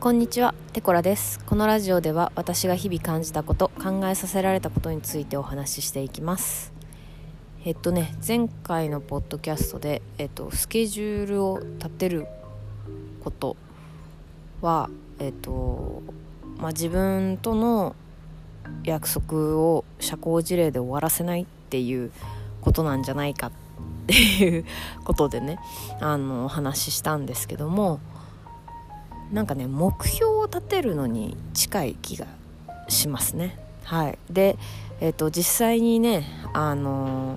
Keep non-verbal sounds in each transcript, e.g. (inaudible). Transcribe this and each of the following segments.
こんにちは、テコラです。このラジオでは私が日々感じたこと、考えさせられたことについてお話ししていきます。えっとね、前回のポッドキャストで、えっと、スケジュールを立てることは、えっと、まあ、自分との約束を社交辞令で終わらせないっていうことなんじゃないかっていうことでね、あの、お話ししたんですけども、なんかね目標を立てるのに近い気がしますね。はい。でえっ、と実際にねあのー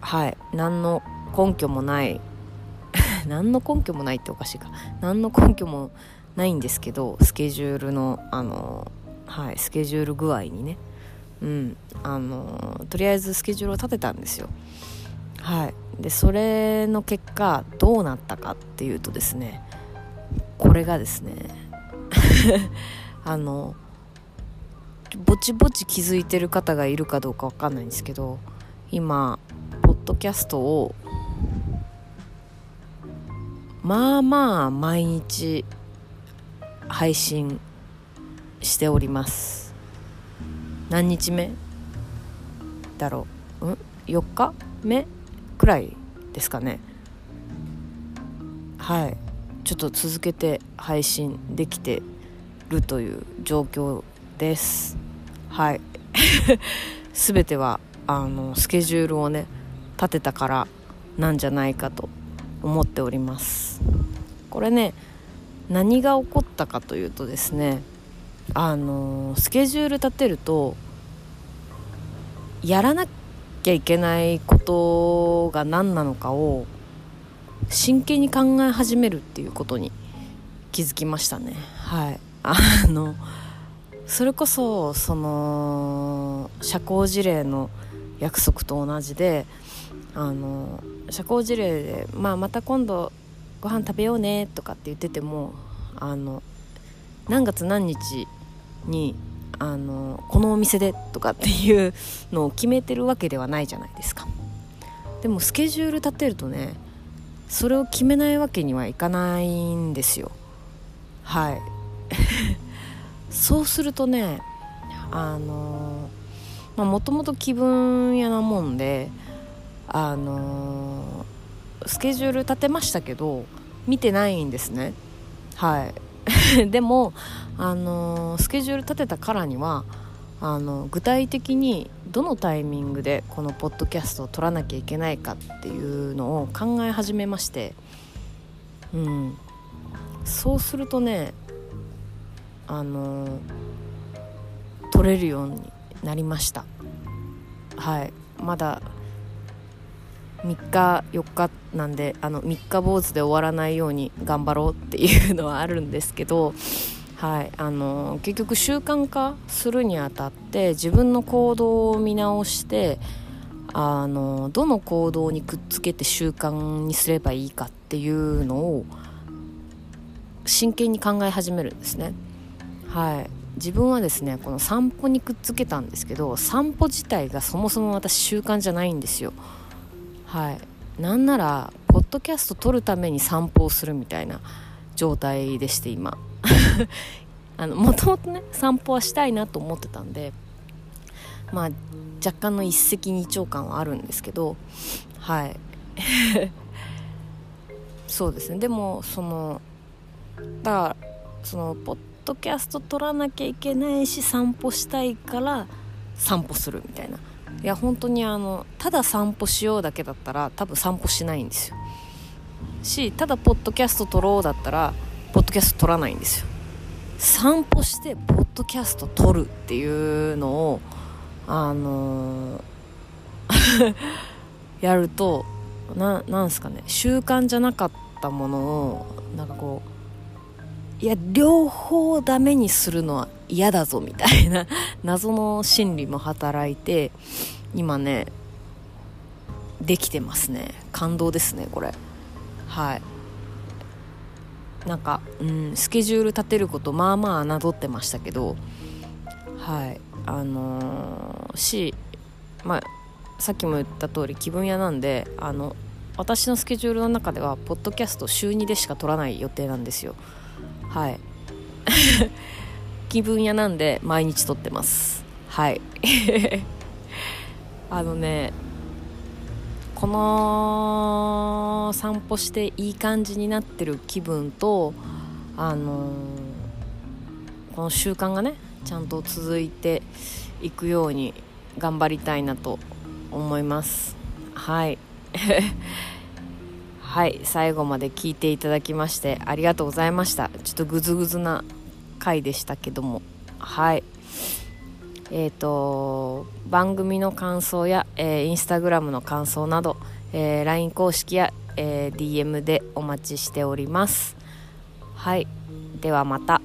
はい。何の根拠もない (laughs) 何の根拠もないっておかしいか。何の根拠もないんですけどスケジュールのあのーはい。スケジュール具合にね。うん。あのーとりあえずスケジュールを立てたんですよ。はい。でそれの結果どうなったかっていうとですねこれがですね (laughs) あのぼちぼち気づいてる方がいるかどうかわかんないんですけど今ポッドキャストをまあまあ毎日配信しております。何日目？だろう。うん？4日目くらいですかね。はい。ちょっと続けて配信できてるという状況です。はい。(laughs) 全てはあのスケジュールをね立てたからなんじゃないかと思っております。これね何が起こったかというとですねあのスケジュール立てるとやらなきゃいけないことが何なのかを真剣に考え始めるっていうことに気づきましたね。はい。あのそれこそその社交辞令の約束と同じであの社交辞令で、まあ、また今度ご飯食べようねとかって言っててもあの何月何日にあのこのお店でとかっていうのを決めてるわけではないじゃないですか。でもスケジュール立てるとねそれを決めないわけにはいかないんですよ。はい。(laughs) そうするとねあのまあもともと気分屋なもんであのスケジュール立てましたけど見てないんですね。はい。(laughs) でもあのスケジュール立てたからにはあの具体的にどのタイミングでこのポッドキャストを撮らなきゃいけないかっていうのを考え始めまして。うん。そうするとねあの撮れるようになりました。はい。まだ3日4日なんであの3日坊主で終わらないように頑張ろうっていうのはあるんですけどはい、あの結局習慣化するにあたって自分の行動を見直してあのどの行動にくっつけて習慣にすればいいかっていうのを真剣に考え始めるんですね。はい。自分はですねこの散歩にくっつけたんですけど散歩自体がそもそも私習慣じゃないんですよ。はい。なんならポッドキャスト撮るために散歩をするみたいな状態でして今。もともとね散歩はしたいなと思ってたんでまあ若干の一石二鳥感はあるんですけどはい。(laughs) そうですね。でもそのだからそのポッドキャスト撮らなきゃいけないし散歩したいから散歩するみたいな。いや本当にあのただ散歩しようだけだったら多分散歩しないんですよ。しただポッドキャスト撮ろうだったらポッドキャスト撮らないんですよ。散歩してポッドキャスト撮るっていうのをあのー (laughs) やるとななんすかね。習慣じゃなかったものをなんかこういや両方ダメにするのは嫌だぞみたいな (laughs) 謎の心理も働いて今ねできてますね。感動ですねこれ。はい。なんか、うん、スケジュール立てることまあまあ侮ってましたけどはいあのーしまあさっきも言った通り気分屋なんであの私のスケジュールの中ではポッドキャスト週2でしか撮らない予定なんですよ。はい。(laughs) 気分屋なんで毎日撮ってます。はい。(laughs) あのねこの散歩していい感じになってる気分とあのこの習慣がねちゃんと続いていくように頑張りたいなと思います。はい。(laughs) はい。最後まで聞いていただきましてありがとうございました。ちょっとグズグズな回でしたけども。はい。えーと、番組の感想や、えー、インスタグラムの感想など、えー、LINE 公式や、えー、DM でお待ちしております。はい。ではまた。